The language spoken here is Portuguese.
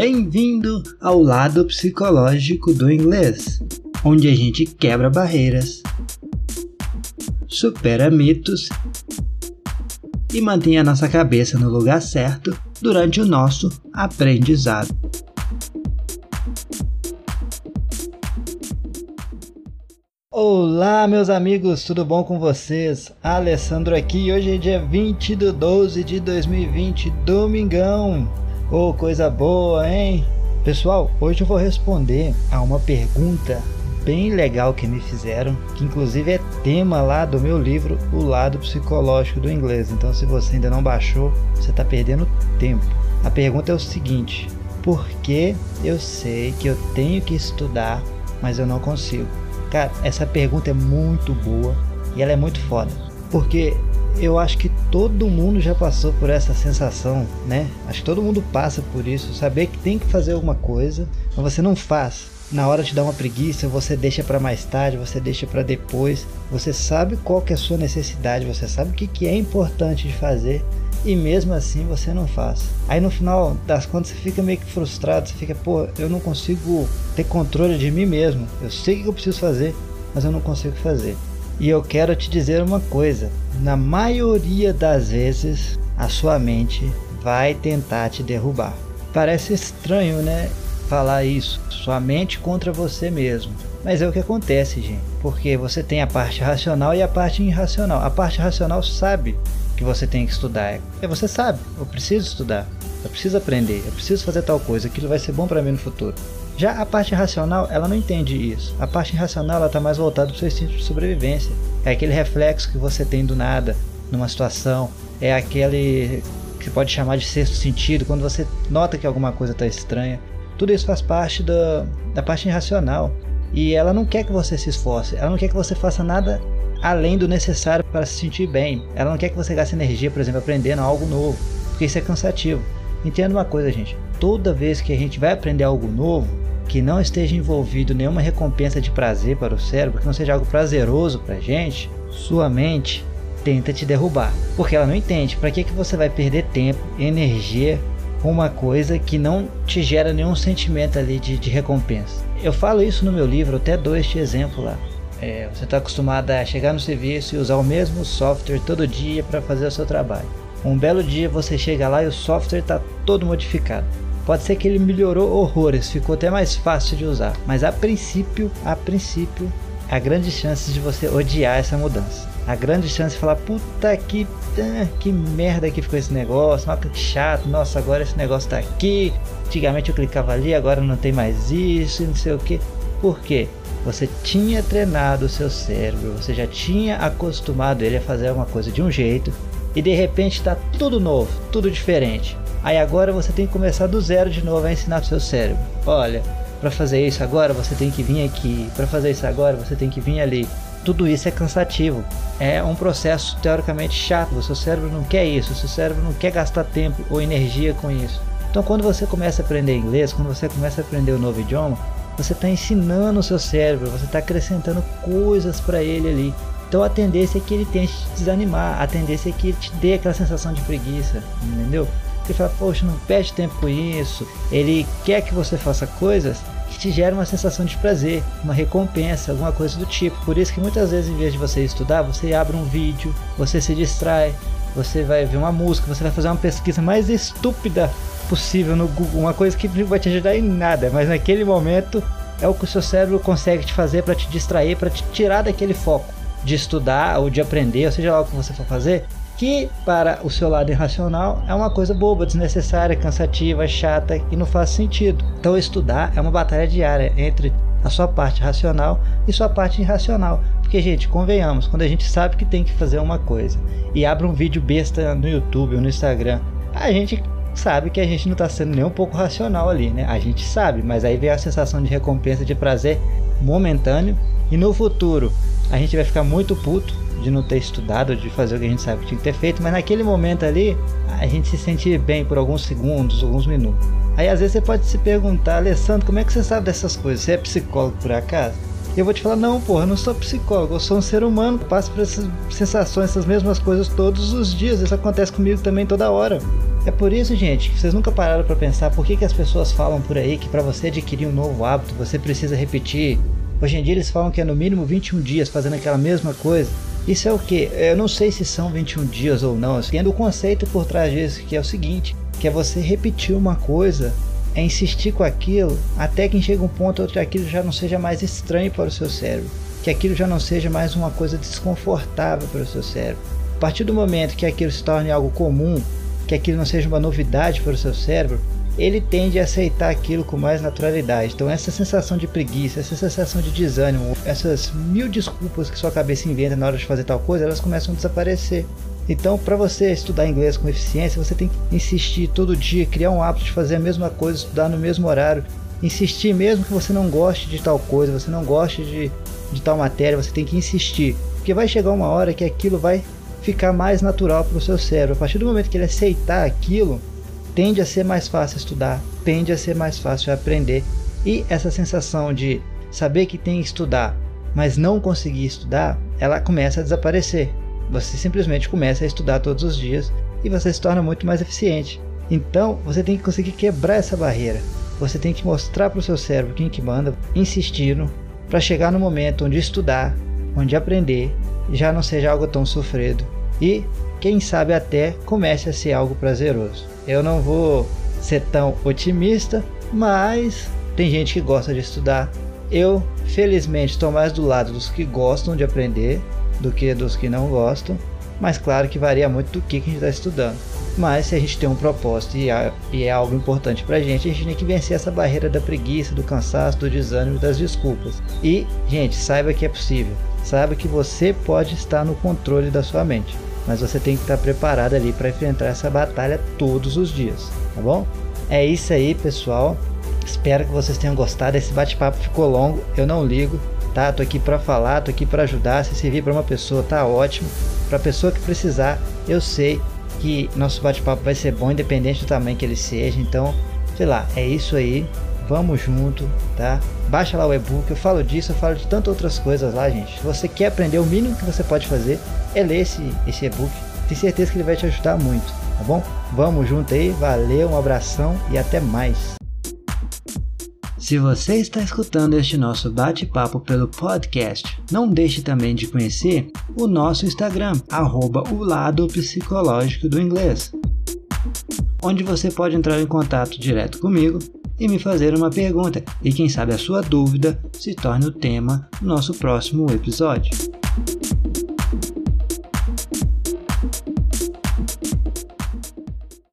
Bem-vindo ao lado psicológico do inglês, onde a gente quebra barreiras, supera mitos e mantém a nossa cabeça no lugar certo durante o nosso aprendizado. Olá, meus amigos, tudo bom com vocês? Alessandro aqui. Hoje é dia 20 de 12 de 2020, domingão. Oh, coisa boa, hein? Pessoal, hoje eu vou responder a uma pergunta bem legal que me fizeram, que inclusive é tema lá do meu livro O Lado Psicológico do Inglês. Então, se você ainda não baixou, você está perdendo tempo. A pergunta é o seguinte: por que eu sei que eu tenho que estudar, mas eu não consigo? Cara, essa pergunta é muito boa e ela é muito foda. Porque eu acho que todo mundo já passou por essa sensação, né? Acho que todo mundo passa por isso, saber que tem que fazer alguma coisa, mas você não faz. Na hora de dar uma preguiça, você deixa para mais tarde, você deixa para depois. Você sabe qual que é a sua necessidade, você sabe o que, que é importante de fazer e mesmo assim você não faz. Aí no final das contas você fica meio que frustrado, você fica, pô, eu não consigo ter controle de mim mesmo. Eu sei o que eu preciso fazer, mas eu não consigo fazer. E eu quero te dizer uma coisa: na maioria das vezes, a sua mente vai tentar te derrubar. Parece estranho, né? Falar isso, sua mente contra você mesmo. Mas é o que acontece, gente. Porque você tem a parte racional e a parte irracional. A parte racional sabe que você tem que estudar. É você sabe, eu preciso estudar, eu preciso aprender, eu preciso fazer tal coisa, aquilo vai ser bom para mim no futuro. Já a parte racional, ela não entende isso. A parte racional, ela está mais voltada para seu instinto de sobrevivência. É aquele reflexo que você tem do nada numa situação, é aquele que pode chamar de sexto sentido, quando você nota que alguma coisa está estranha. Tudo isso faz parte da, da parte irracional. E ela não quer que você se esforce, ela não quer que você faça nada além do necessário para se sentir bem. Ela não quer que você gaste energia, por exemplo, aprendendo algo novo, porque isso é cansativo. Entenda uma coisa, gente: toda vez que a gente vai aprender algo novo, que não esteja envolvido nenhuma recompensa de prazer para o cérebro, que não seja algo prazeroso para a gente, sua mente tenta te derrubar, porque ela não entende para que, que você vai perder tempo, energia com uma coisa que não te gera nenhum sentimento ali de, de recompensa. Eu falo isso no meu livro, até dou este exemplo lá. É, você está acostumado a chegar no serviço e usar o mesmo software todo dia para fazer o seu trabalho. Um belo dia você chega lá e o software está todo modificado. Pode ser que ele melhorou horrores, ficou até mais fácil de usar, mas a princípio, a princípio, há grandes chances de você odiar essa mudança. Há grande chance de falar, puta que, que merda que ficou esse negócio, nossa, que chato, nossa, agora esse negócio tá aqui. Antigamente eu clicava ali, agora não tem mais isso, não sei o que. Por quê? Você tinha treinado o seu cérebro, você já tinha acostumado ele a fazer uma coisa de um jeito e de repente está tudo novo, tudo diferente. Aí agora você tem que começar do zero de novo a ensinar o seu cérebro. Olha, para fazer isso agora você tem que vir aqui, para fazer isso agora você tem que vir ali. Tudo isso é cansativo. É um processo teoricamente chato. O seu cérebro não quer isso, o seu cérebro não quer gastar tempo ou energia com isso. Então, quando você começa a aprender inglês, quando você começa a aprender um novo idioma, você está ensinando o seu cérebro, você está acrescentando coisas para ele ali. Então a tendência é que ele tente te desanimar, a tendência é que ele te dê aquela sensação de preguiça, entendeu? Ele fala, poxa, não perde tempo com isso. Ele quer que você faça coisas que te geram uma sensação de prazer, uma recompensa, alguma coisa do tipo. Por isso que muitas vezes, em vez de você estudar, você abre um vídeo, você se distrai, você vai ver uma música, você vai fazer uma pesquisa mais estúpida possível no Google, uma coisa que não vai te ajudar em nada, mas naquele momento é o que o seu cérebro consegue te fazer para te distrair, para te tirar daquele foco de estudar ou de aprender, ou seja lá o que você for fazer, que para o seu lado irracional é uma coisa boba, desnecessária, cansativa, chata e não faz sentido. Então estudar é uma batalha diária entre a sua parte racional e sua parte irracional. Porque, gente, convenhamos, quando a gente sabe que tem que fazer uma coisa e abre um vídeo besta no YouTube ou no Instagram, a gente sabe que a gente não está sendo nem um pouco racional ali, né? A gente sabe, mas aí vem a sensação de recompensa, de prazer momentâneo e no futuro a gente vai ficar muito puto de não ter estudado, de fazer o que a gente sabe que tinha que ter feito, mas naquele momento ali a gente se sente bem por alguns segundos, alguns minutos. Aí às vezes você pode se perguntar, Alessandro, como é que você sabe dessas coisas? Você é psicólogo por acaso? eu vou te falar, não, porra, eu não sou psicólogo, eu sou um ser humano, passo por essas sensações, essas mesmas coisas todos os dias, isso acontece comigo também toda hora. É por isso, gente, que vocês nunca pararam para pensar por que, que as pessoas falam por aí que para você adquirir um novo hábito você precisa repetir. Hoje em dia eles falam que é no mínimo 21 dias fazendo aquela mesma coisa. Isso é o que? Eu não sei se são 21 dias ou não. Tendo o conceito por trás disso que é o seguinte, que é você repetir uma coisa, é insistir com aquilo até que chega um ponto onde aquilo já não seja mais estranho para o seu cérebro, que aquilo já não seja mais uma coisa desconfortável para o seu cérebro. A partir do momento que aquilo se torne algo comum, que aquilo não seja uma novidade para o seu cérebro, ele tende a aceitar aquilo com mais naturalidade. Então, essa sensação de preguiça, essa sensação de desânimo, essas mil desculpas que sua cabeça inventa na hora de fazer tal coisa, elas começam a desaparecer. Então, para você estudar inglês com eficiência, você tem que insistir todo dia, criar um hábito de fazer a mesma coisa, estudar no mesmo horário, insistir mesmo que você não goste de tal coisa, você não goste de, de tal matéria, você tem que insistir, porque vai chegar uma hora que aquilo vai ficar mais natural para o seu cérebro. A partir do momento que ele aceitar aquilo, tende a ser mais fácil estudar, tende a ser mais fácil aprender. E essa sensação de saber que tem que estudar, mas não conseguir estudar, ela começa a desaparecer. Você simplesmente começa a estudar todos os dias e você se torna muito mais eficiente. Então, você tem que conseguir quebrar essa barreira. Você tem que mostrar para o seu cérebro quem que manda, insistindo, para chegar no momento onde estudar, onde aprender, já não seja algo tão sofrido e, quem sabe, até comece a ser algo prazeroso. Eu não vou ser tão otimista, mas tem gente que gosta de estudar. Eu, felizmente, estou mais do lado dos que gostam de aprender do que dos que não gostam, mas claro que varia muito do que a gente está estudando. Mas se a gente tem um propósito e é, algo importante para a gente, a gente tem que vencer essa barreira da preguiça, do cansaço, do desânimo das desculpas. E, gente, saiba que é possível. Saiba que você pode estar no controle da sua mente mas você tem que estar preparado ali para enfrentar essa batalha todos os dias, tá bom? É isso aí, pessoal. Espero que vocês tenham gostado. Esse bate-papo ficou longo, eu não ligo, tá? Tô aqui para falar, tô aqui para ajudar. Se servir para uma pessoa, tá ótimo. Para pessoa que precisar, eu sei que nosso bate-papo vai ser bom, independente do tamanho que ele seja. Então, sei lá, é isso aí. Vamos junto, tá? Baixa lá o e-book. Eu falo disso, eu falo de tantas outras coisas lá, gente. Se você quer aprender, o mínimo que você pode fazer é ler esse, esse e-book. Tenho certeza que ele vai te ajudar muito, tá bom? Vamos junto aí, valeu, um abração e até mais. Se você está escutando este nosso bate-papo pelo podcast, não deixe também de conhecer o nosso Instagram, arroba o lado psicológico do inglês, onde você pode entrar em contato direto comigo e me fazer uma pergunta, e quem sabe a sua dúvida se torne o tema do nosso próximo episódio.